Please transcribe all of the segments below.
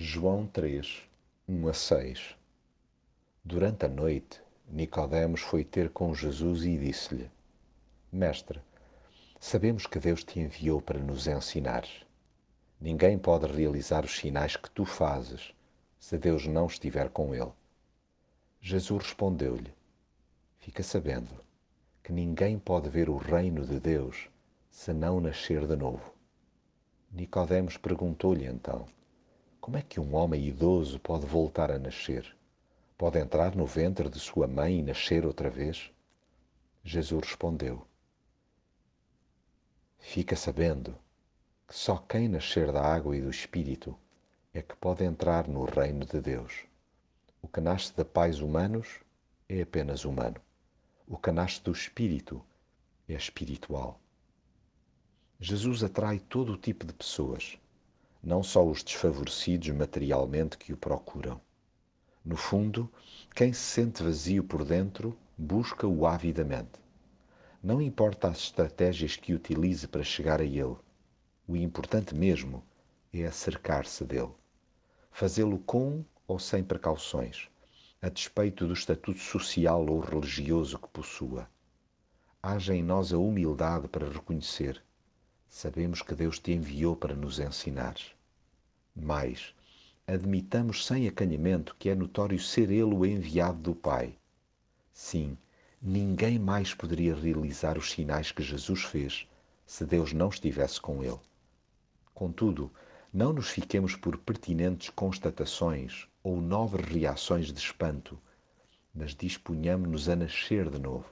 João 3, 1 a 6 Durante a noite, Nicodemos foi ter com Jesus e disse-lhe: Mestre, sabemos que Deus te enviou para nos ensinar. Ninguém pode realizar os sinais que tu fazes se Deus não estiver com ele. Jesus respondeu-lhe: Fica sabendo que ninguém pode ver o reino de Deus se não nascer de novo. Nicodemos perguntou-lhe então: Como é que um homem idoso pode voltar a nascer? Pode entrar no ventre de sua mãe e nascer outra vez? Jesus respondeu: Fica sabendo que só quem nascer da água e do Espírito é que pode entrar no reino de Deus. O que nasce de pais humanos é apenas humano. O que nasce do Espírito é espiritual. Jesus atrai todo o tipo de pessoas, não só os desfavorecidos materialmente que o procuram. No fundo, quem se sente vazio por dentro busca-o avidamente. Não importa as estratégias que utilize para chegar a ele, o importante mesmo é acercar-se dele. Fazê-lo com ou sem precauções, a despeito do estatuto social ou religioso que possua. Haja em nós a humildade para reconhecer Sabemos que Deus te enviou para nos ensinar. Mais, admitamos sem acanhamento que é notório ser Ele o enviado do Pai. Sim, ninguém mais poderia realizar os sinais que Jesus fez se Deus não estivesse com Ele. Contudo, não nos fiquemos por pertinentes constatações ou novas reações de espanto, mas disponhamos-nos a nascer de novo,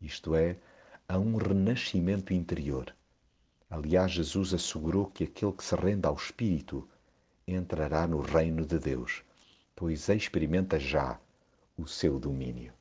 isto é, a um renascimento interior Aliás, Jesus assegurou que aquele que se rende ao Espírito entrará no reino de Deus, pois experimenta já o seu domínio.